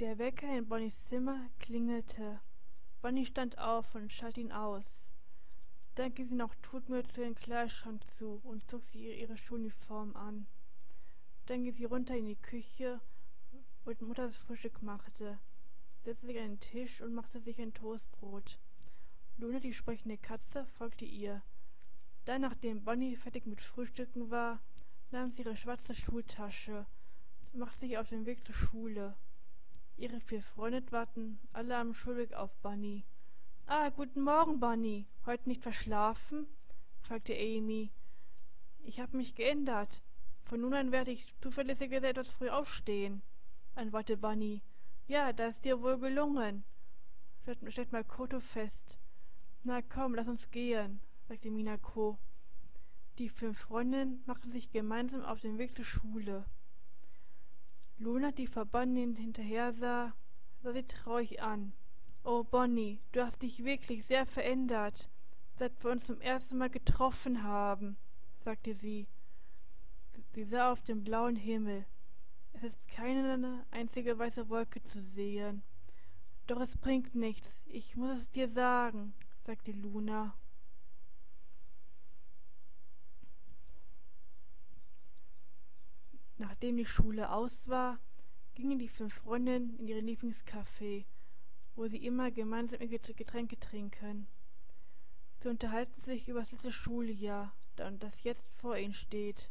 Der Wecker in Bonnys Zimmer klingelte. Bonnie stand auf und schalt ihn aus. Dann ging sie noch todmüde zu ihrem Kleiderschrank zu und zog sie ihre, Schuluniform an. Dann ging sie runter in die Küche, wo Mutter das Frühstück machte, setzte sich an den Tisch und machte sich ein Toastbrot. Luna, die sprechende Katze, folgte ihr. Dann, nachdem Bonnie fertig mit Frühstücken war, nahm sie ihre schwarze Schultasche und machte sich auf den Weg zur Schule. Ihre vier Freunde warten alle am Schulweg auf Bunny. Ah, guten Morgen, Bunny. Heute nicht verschlafen? fragte Amy. Ich habe mich geändert. Von nun an werde ich zuverlässiger etwas früh aufstehen, antwortete Bunny. Ja, das ist dir wohl gelungen. Stellt mal Koto fest. Na komm, lass uns gehen, sagte Minako. Die fünf Freundinnen machten sich gemeinsam auf den Weg zur Schule. Luna, die vor Bonnie hinterher sah, sah sie traurig an. Oh, Bonnie, du hast dich wirklich sehr verändert, seit wir uns zum ersten Mal getroffen haben, sagte sie. Sie sah auf den blauen Himmel. Es ist keine einzige weiße Wolke zu sehen. Doch es bringt nichts, ich muss es dir sagen, sagte Luna. Nachdem die Schule aus war, gingen die fünf Freundinnen in ihren Lieblingscafé, wo sie immer gemeinsam ihre Getränke trinken. Sie unterhalten sich über das letzte Schuljahr, das jetzt vor ihnen steht.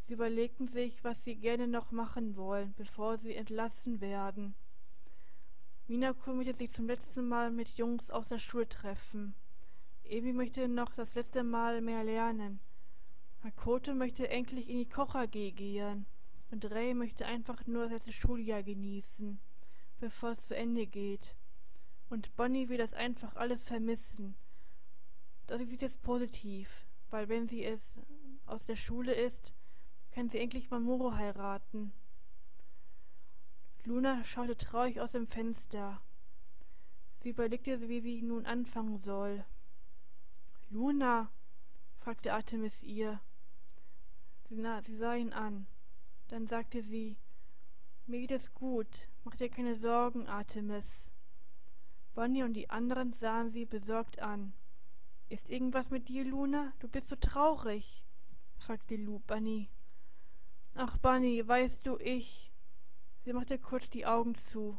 Sie überlegten sich, was sie gerne noch machen wollen, bevor sie entlassen werden. Minako möchte sich zum letzten Mal mit Jungs aus der Schule treffen. Ebi möchte noch das letzte Mal mehr lernen. Makoto möchte endlich in die Koch AG gehen. Und Ray möchte einfach nur das letzte Schuljahr genießen, bevor es zu Ende geht. Und Bonnie will das einfach alles vermissen. Das sieht jetzt positiv, weil wenn sie es aus der Schule ist, kann sie endlich Mamuro heiraten. Luna schaute traurig aus dem Fenster. Sie überlegte, wie sie nun anfangen soll. Luna, fragte Artemis ihr. Sie sah ihn an. Dann sagte sie, mir geht es gut, mach dir keine Sorgen, Artemis. Bonnie und die anderen sahen sie besorgt an. Ist irgendwas mit dir, Luna? Du bist so traurig, fragte Lu Bunny. Ach, Bunny, weißt du, ich, Sie machte kurz die Augen zu.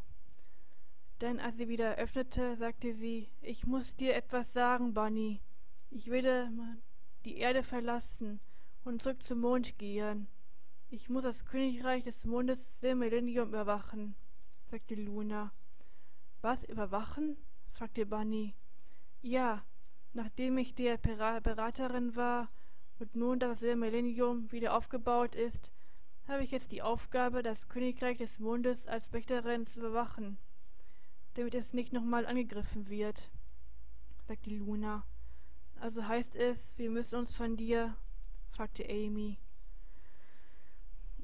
Dann, als sie wieder öffnete, sagte sie, ich muss dir etwas sagen, Bunny. Ich werde die Erde verlassen und zurück zum Mond gehen. Ich muss das Königreich des Mondes Silmarillion überwachen, sagte Luna. Was, überwachen? fragte Bunny. Ja, nachdem ich der Beraterin war und nun das Silmarillion wieder aufgebaut ist, habe ich jetzt die Aufgabe, das Königreich des Mondes als Wächterin zu überwachen, damit es nicht nochmal angegriffen wird, sagte Luna. Also heißt es, wir müssen uns von dir, fragte Amy.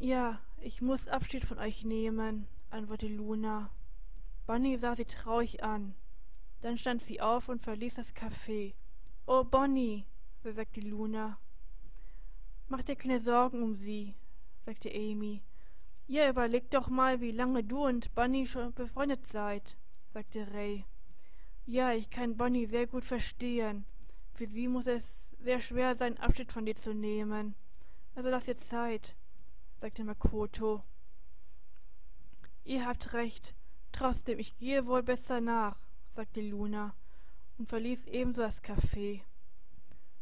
Ja, ich muss Abschied von euch nehmen, antwortete Luna. Bonnie sah sie traurig an. Dann stand sie auf und verließ das Café. Oh, Bonnie, sagte Luna. Mach dir keine Sorgen um sie, sagte Amy. Ja, überleg doch mal, wie lange du und Bunny schon befreundet seid, sagte Ray. Ja, ich kann Bunny sehr gut verstehen. Für sie muss es sehr schwer sein, Abschied von dir zu nehmen. Also lass ihr Zeit, sagte Makoto. Ihr habt recht. Trotzdem, ich gehe wohl besser nach, sagte Luna und verließ ebenso das Café.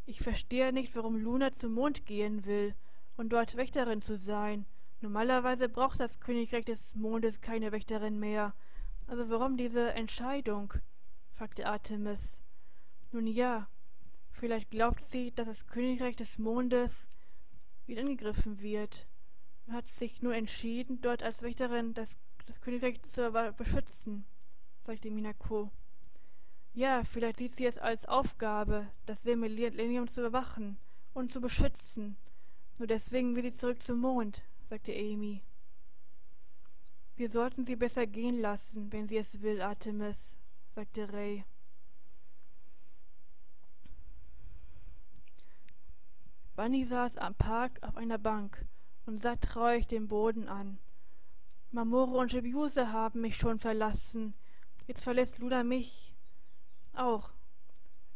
Ich verstehe nicht, warum Luna zum Mond gehen will, und dort Wächterin zu sein. Normalerweise braucht das Königreich des Mondes keine Wächterin mehr. Also warum diese Entscheidung? fragte Artemis. Nun ja, vielleicht glaubt sie, dass das Königreich des Mondes wieder angegriffen wird. Er hat sich nur entschieden, dort als Wächterin das, das Königreich zu beschützen, sagte Minako. Ja, vielleicht sieht sie es als Aufgabe, das Semilenium zu überwachen und zu beschützen. Nur deswegen will sie zurück zum Mond, sagte Amy. Wir sollten sie besser gehen lassen, wenn sie es will, Artemis, sagte Ray. Bunny saß am Park auf einer Bank und sah traurig den Boden an. Mamoro und Jebiuse haben mich schon verlassen. Jetzt verlässt Luna mich auch.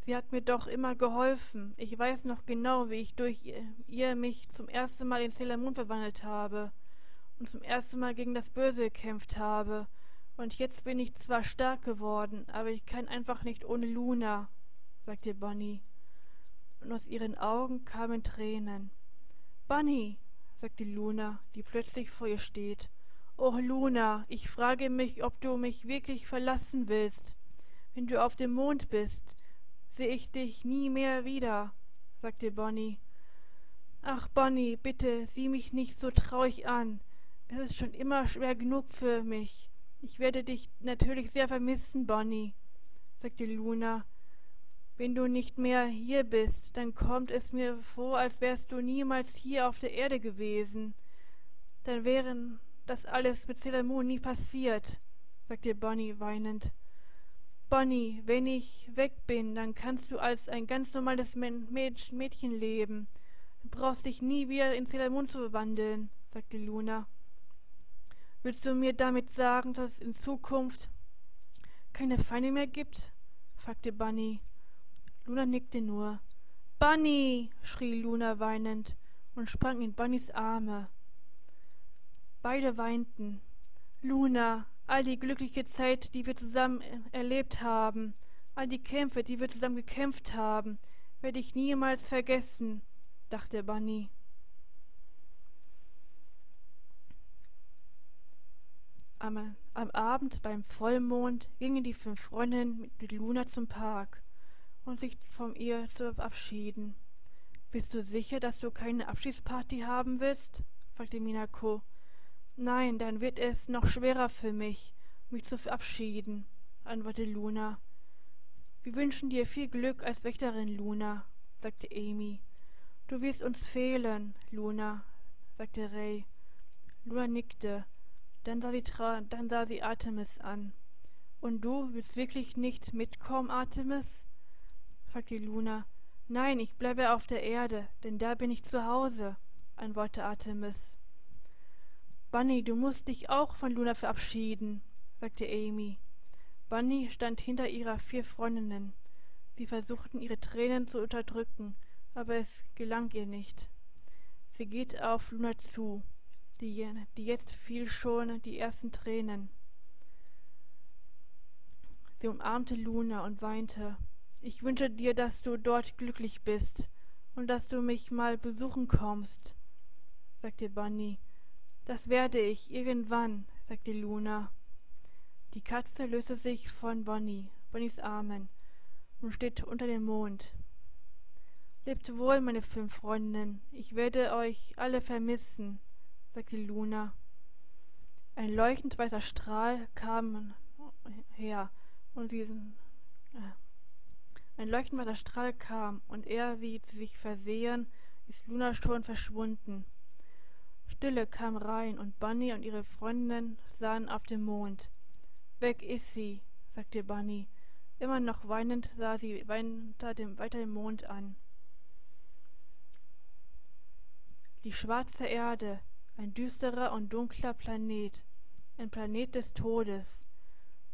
Sie hat mir doch immer geholfen. Ich weiß noch genau, wie ich durch ihr mich zum ersten Mal in Sailor Moon verwandelt habe und zum ersten Mal gegen das Böse gekämpft habe. Und jetzt bin ich zwar stark geworden, aber ich kann einfach nicht ohne Luna, sagte Bonnie. Und aus ihren Augen kamen Tränen. Bunny, sagte Luna, die plötzlich vor ihr steht. Oh Luna, ich frage mich, ob du mich wirklich verlassen willst. Wenn du auf dem Mond bist, sehe ich dich nie mehr wieder, sagte Bonnie. Ach, Bonnie, bitte sieh mich nicht so traurig an. Es ist schon immer schwer genug für mich. Ich werde dich natürlich sehr vermissen, Bonnie, sagte Luna. Wenn du nicht mehr hier bist, dann kommt es mir vor, als wärst du niemals hier auf der Erde gewesen. Dann wären das alles mit Sailor Moon nie passiert, sagte Bonnie weinend. Bonnie, wenn ich weg bin, dann kannst du als ein ganz normales Mädchen leben. Du brauchst dich nie wieder in Sailor Moon zu verwandeln, sagte Luna. Willst du mir damit sagen, dass es in Zukunft keine Feinde mehr gibt? fragte Bunny. Luna nickte nur. Bunny! schrie Luna weinend und sprang in Bunnys Arme. Beide weinten. Luna, all die glückliche Zeit, die wir zusammen erlebt haben, all die Kämpfe, die wir zusammen gekämpft haben, werde ich niemals vergessen, dachte Bunny. Am, am Abend beim Vollmond gingen die fünf Freundinnen mit Luna zum Park, um sich von ihr zu verabschieden. Bist du sicher, dass du keine Abschiedsparty haben willst? fragte Minako. Nein, dann wird es noch schwerer für mich, mich zu verabschieden, antwortete Luna. Wir wünschen dir viel Glück als Wächterin, Luna, sagte Amy. Du wirst uns fehlen, Luna, sagte Ray. Luna nickte. Dann sah sie, dann sah sie Artemis an. Und du willst wirklich nicht mitkommen, Artemis? Fragte Luna. Nein, ich bleibe auf der Erde, denn da bin ich zu Hause, antwortete Artemis. Bunny, du musst dich auch von Luna verabschieden, sagte Amy. Bunny stand hinter ihrer vier Freundinnen. Sie versuchten ihre Tränen zu unterdrücken, aber es gelang ihr nicht. Sie geht auf Luna zu, die, die jetzt fiel schon die ersten Tränen. Sie umarmte Luna und weinte. Ich wünsche dir, dass du dort glücklich bist und dass du mich mal besuchen kommst, sagte Bunny das werde ich irgendwann, sagte Luna. Die Katze löste sich von Bonnie, Bonnies Armen, und steht unter dem Mond. Lebt wohl, meine fünf Freundinnen, ich werde euch alle vermissen, sagte Luna. Ein leuchtend weißer Strahl kam her, und sie, äh, ein leuchtend weißer Strahl kam, und er sie sich versehen, ist Luna schon verschwunden. Stille kam rein, und Bunny und ihre Freundin sahen auf den Mond. Weg ist sie, sagte Bunny. Immer noch weinend sah sie weiter den, weiter den Mond an. Die schwarze Erde, ein düsterer und dunkler Planet, ein Planet des Todes.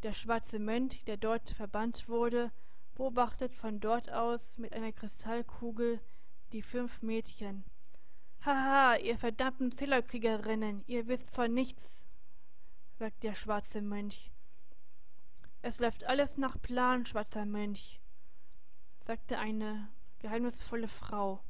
Der schwarze Mönch, der dort verbannt wurde, beobachtet von dort aus mit einer Kristallkugel die fünf Mädchen, Haha, ihr verdammten Zillerkriegerinnen, ihr wisst von nichts, sagt der schwarze Mönch. Es läuft alles nach Plan, schwarzer Mönch, sagte eine geheimnisvolle Frau.